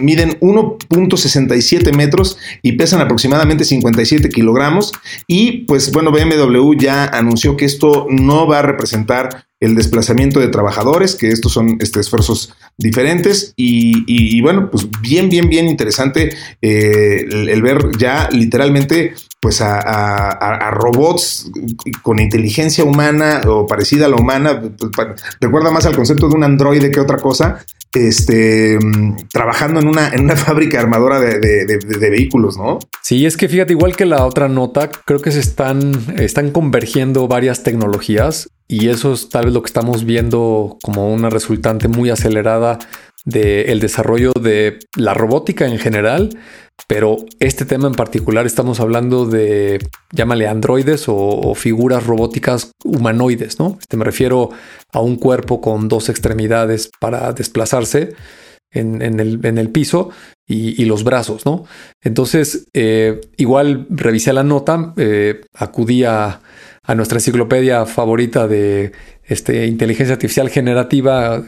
miden 1.67 metros y pesan aproximadamente 57 kilogramos. Y pues bueno, BMW ya anunció que esto no va a representar el desplazamiento de trabajadores, que estos son este, esfuerzos diferentes. Y, bueno, pues bien, bien, bien interesante eh, el, ver ya literalmente pues a, robots con inteligencia humana o parecida a la humana, pues, recuerda más al concepto de un androide que otra cosa, este, trabajando en una, en una [laughs] fábrica armadora de, de, vehículos, ¿no? Sí, es que fíjate, igual que la otra nota, creo que se están, están convergiendo varias tecnologías y eso es tal vez lo que estamos viendo como una resultante muy acelerada del desarrollo de la robótica en general, pero este tema en particular estamos hablando de, llámale androides o, figuras robóticas humanoides, ¿no? Este, me refiero a un cuerpo con dos extremidades para desplazarse en, el, piso y, los brazos, ¿no? Entonces, eh, igual revisé la nota, eh, acudí a a nuestra enciclopedia favorita de este, inteligencia artificial generativa.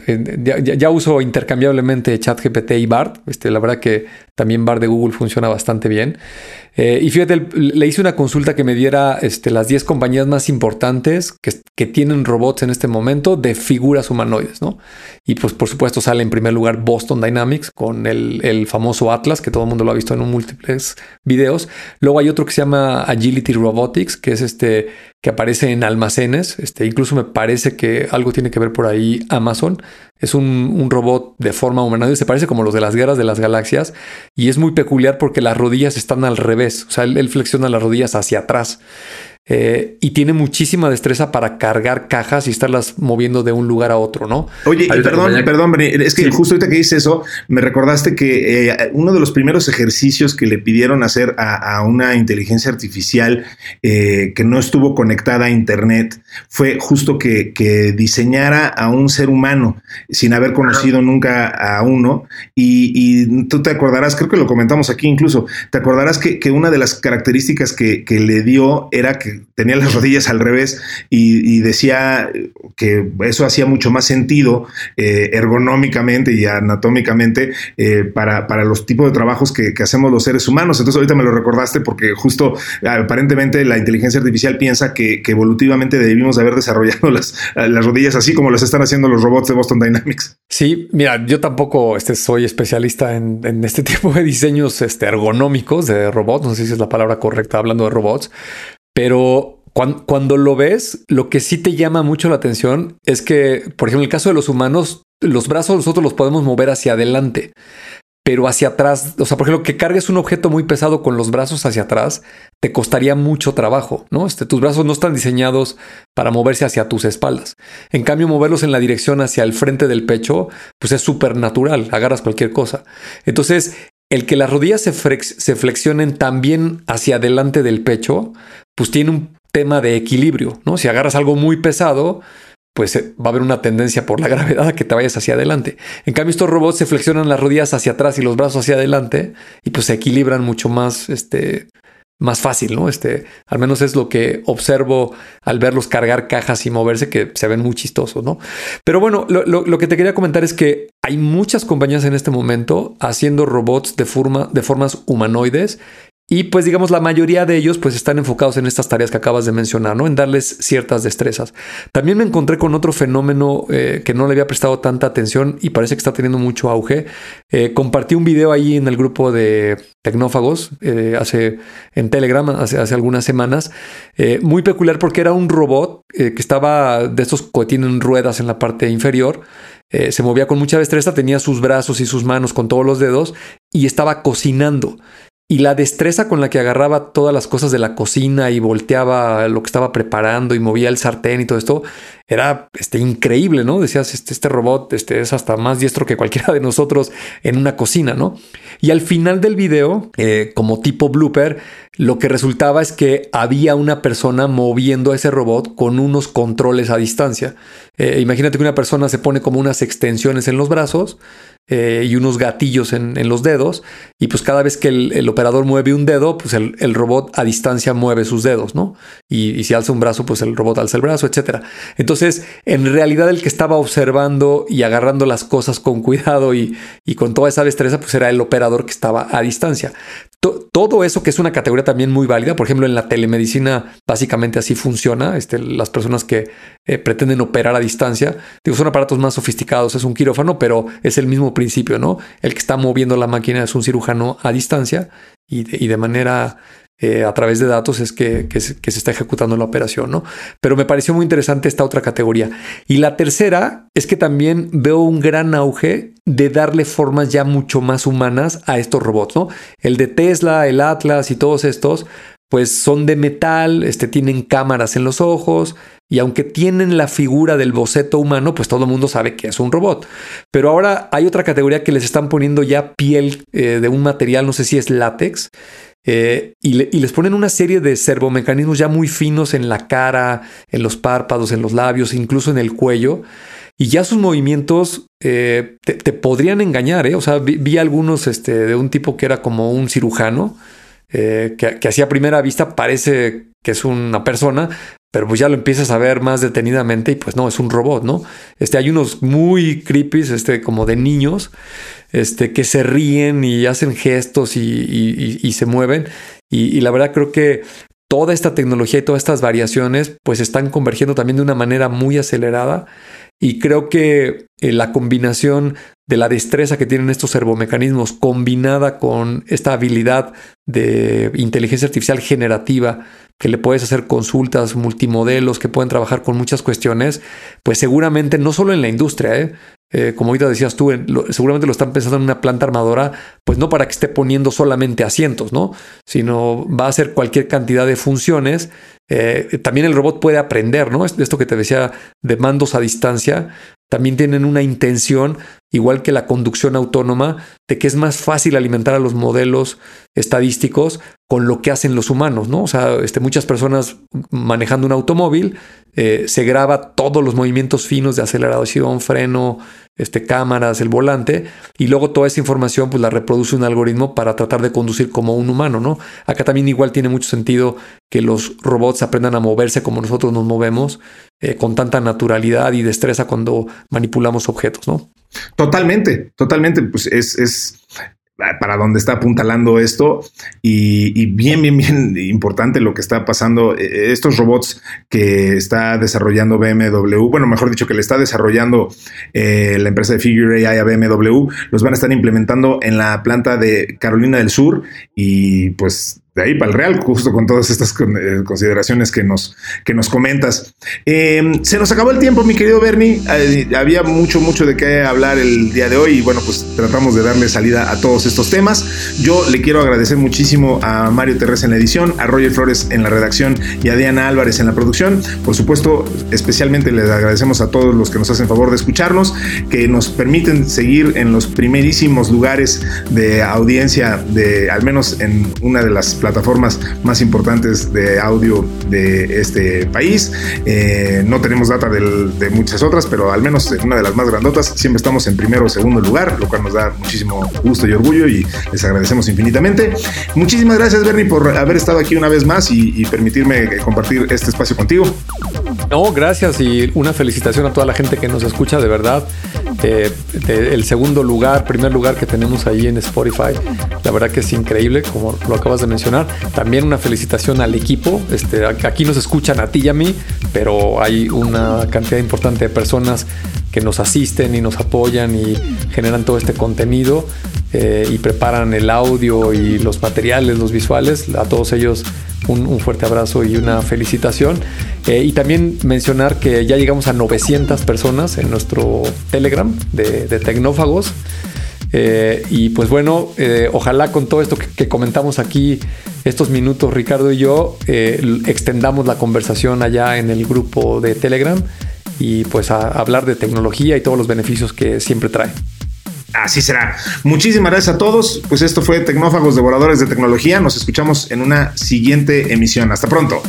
Ya, uso intercambiablemente ChatGPT y BART. Este, la verdad que también BART de Google funciona bastante bien. Eh, y fíjate, le hice una consulta que me diera este, las 10 compañías más importantes que, tienen robots en este momento de figuras humanoides, ¿no? Y pues por supuesto sale en primer lugar Boston Dynamics con el, famoso Atlas, que todo el mundo lo ha visto en un múltiples videos. Luego hay otro que se llama Agility Robotics, que es este que aparece en almacenes. Incluso me parece que algo tiene que ver por ahí Amazon. Es un, un robot de forma humanoide, se parece como los de las guerras de las galaxias y es muy peculiar porque las rodillas están al revés, o sea, él flexiona las rodillas hacia atrás. Eh, y tiene muchísima destreza para cargar cajas y estarlas moviendo de un lugar a otro, ¿no? Oye, perdón, perdón, es que justo ahorita que dices eso, me recordaste que eh, uno de los primeros ejercicios que le pidieron hacer a, una inteligencia artificial eh, que no estuvo conectada a Internet fue justo que, diseñara a un ser humano sin haber conocido nunca a uno. Y, tú te acordarás, creo que lo comentamos aquí incluso, te acordarás que, una de las características que le dio era que tenía las [laughs] rodillas al revés y, decía que eso hacía mucho más sentido eh, ergonómicamente y anatómicamente eh, para, para, los tipos de trabajos que, hacemos los seres humanos. Entonces ahorita me lo recordaste porque justo aparentemente la inteligencia artificial piensa que, evolutivamente debimos haber desarrollado [laughs] las, las rodillas así como las están haciendo los robots de Boston Dynamics. Sí, mira, yo tampoco este, soy especialista en, en este [laughs] tipo de diseños este, ergonómicos de robots, no sé si es la palabra correcta hablando de robots, pero cuando, lo ves, lo que sí te llama mucho la atención es que, por ejemplo, en el caso de los humanos, los brazos nosotros los podemos mover hacia adelante, pero hacia atrás, o sea, por ejemplo, que cargues un objeto muy pesado con los brazos hacia atrás, te costaría mucho trabajo, ¿no? Este, tus brazos no están diseñados para moverse hacia tus espaldas. En cambio, moverlos en la dirección hacia el frente del pecho, pues es súper natural, agarras cualquier cosa. Entonces, el que las rodillas se, se flexionen también hacia adelante del pecho, pues tiene un tema de equilibrio, ¿no? Si agarras algo muy pesado, pues eh, va a haber una tendencia por la [laughs] gravedad a que te vayas hacia adelante. En cambio, estos robots se flexionan las rodillas hacia atrás y los brazos hacia adelante y pues se equilibran mucho más, este, más fácil, ¿no? Este, al menos es lo que observo al verlos cargar cajas y moverse, que se ven muy chistosos, ¿no? Pero bueno, lo, que te quería comentar es que hay muchas compañías en este momento haciendo robots de, forma, de formas humanoides y pues digamos la mayoría de ellos pues están enfocados en estas tareas que acabas de mencionar, ¿no? En darles ciertas destrezas. También me encontré con otro fenómeno eh, que no le había prestado tanta atención y parece que está teniendo mucho auge. Eh, compartí un video ahí en el grupo de tecnófagos eh, hace en Telegram hace, hace algunas semanas. muy peculiar porque era un robot que estaba de estos que tienen ruedas en la parte inferior. se movía con mucha destreza, tenía sus brazos y sus manos con todos los dedos y estaba cocinando. Y la destreza con la que agarraba todas las cosas de la cocina y volteaba lo que estaba preparando y movía el sartén y todo esto era este, increíble, ¿no? Decías, este, este robot este, es hasta más diestro que cualquiera de nosotros en una cocina, ¿no? Y al final del video, eh, como tipo blooper, lo que resultaba es que había una persona moviendo a ese robot con unos controles a distancia. Eh, imagínate que una persona se pone como unas extensiones en los brazos eh, y unos gatillos en, los dedos. Y pues cada vez que el, operador mueve un dedo, pues el, robot a distancia mueve sus dedos, ¿no? Y, si alza un brazo, pues el robot alza el brazo, etc. Entonces, en realidad el que estaba observando y agarrando las cosas con cuidado y, y con toda esa destreza, pues era el operador que estaba a distancia todo eso que es una categoría también muy válida, por ejemplo, en la telemedicina básicamente así funciona, este, las personas que eh, pretenden operar a distancia, digo, son aparatos más sofisticados, es un quirófano, pero es el mismo principio, ¿no? El que está moviendo la máquina es un cirujano a distancia y de manera eh, a través de datos es que, se, está ejecutando la operación, ¿no? Pero me pareció muy interesante esta otra categoría. Y la tercera es que también veo un gran auge de darle formas ya mucho más humanas a estos robots, ¿no? El de Tesla, el Atlas y todos estos, pues son de metal, este, tienen cámaras en los ojos, y aunque tienen la figura del boceto humano, pues todo el mundo sabe que es un robot. Pero ahora hay otra categoría que les están poniendo ya piel eh, de un material, no sé si es látex, eh, y, les ponen una serie de servomecanismos ya muy finos en la cara, en los párpados, en los labios, incluso en el cuello. Y ya sus movimientos eh, te, podrían engañar. ¿eh? O sea, vi, algunos este, de un tipo que era como un cirujano, que, que así a primera vista parece que es una persona, pero pues ya lo empiezas a ver más detenidamente y pues no, es un robot, ¿no? Este, hay unos muy creepy, este, como de niños, este, que se ríen y hacen gestos y, se mueven. Y, la verdad creo que toda esta tecnología y todas estas variaciones pues están convergiendo también de una manera muy acelerada Y creo que eh, la combinación de la destreza que tienen estos servomecanismos combinada con esta habilidad de inteligencia artificial generativa que le puedes hacer consultas multimodelos que pueden trabajar con muchas cuestiones, pues seguramente no solo en la industria, ¿eh? Eh, como ahorita decías tú, seguramente lo están pensando en una planta armadora, pues no para que esté poniendo solamente asientos, ¿no? Sino va a hacer cualquier cantidad de funciones. Eh, también el robot puede aprender, ¿no? Esto que te decía de mandos a distancia, también tienen una intención, igual que la conducción autónoma, de que es más fácil alimentar a los modelos estadísticos con lo que hacen los humanos, ¿no? O sea, este, muchas personas manejando un automóvil, eh, se graba todos los movimientos finos de aceleración, freno, este, cámaras, el volante, y luego toda esa información pues la reproduce un algoritmo para tratar de conducir como un humano, ¿no? Acá también igual tiene mucho sentido que los robots aprendan a moverse como nosotros nos movemos, eh, con tanta naturalidad y destreza cuando manipulamos objetos, ¿no? Totalmente, totalmente. Pues es, es para dónde está apuntalando esto y, bien, bien, bien importante lo que está pasando. E, estos robots que está desarrollando BMW, bueno, mejor dicho, que le está desarrollando eh, la empresa de Figure AI a BMW, los van a estar implementando en la planta de Carolina del Sur y pues de ahí para el Real, justo con todas estas eh, consideraciones que nos, que nos comentas. Em, se nos acabó el tiempo, mi querido Bernie. Eh, había mucho, mucho de qué hablar el día de hoy y bueno, pues tratamos de darle salida a todos estos temas. Yo le quiero agradecer muchísimo a Mario Terres en la edición, a Roger Flores en la redacción y a Diana Álvarez en la producción. Por supuesto, especialmente les agradecemos a todos los que nos hacen favor de escucharnos, que nos permiten seguir en los primerísimos lugares de audiencia de al menos en una de las plataformas más importantes de audio de este país. Eh, no tenemos data de muchas otras, pero al menos en una de las más grandotas siempre estamos en primero o segundo lugar, lo cual nos da muchísimo gusto y orgullo y les agradecemos infinitamente. Muchísimas gracias, Bernie, por haber estado aquí una vez más y, permitirme compartir este espacio contigo. No, gracias y una felicitación a toda la gente que nos escucha, de verdad. Eh, el segundo lugar, primer lugar que tenemos ahí en Spotify, la verdad que es increíble, como lo acabas de mencionar. También una felicitación al equipo. Este, aquí nos escuchan a ti y a mí, pero hay una cantidad importante de personas que nos asisten y nos apoyan y generan todo este contenido eh, y preparan el audio y los materiales, los visuales. A todos ellos un, fuerte abrazo y una felicitación. Eh, y también mencionar que ya llegamos a 900 personas en nuestro Telegram de, de Tecnófagos. Eh, y pues bueno, eh, ojalá con todo esto que, comentamos aquí estos minutos, Ricardo y yo, eh, extendamos la conversación allá en el grupo de Telegram y pues a, hablar de tecnología y todos los beneficios que siempre trae. Así será. Muchísimas gracias a todos. Pues esto fue Tecnófagos Devoradores de Tecnología. Nos escuchamos en una siguiente emisión. Hasta pronto.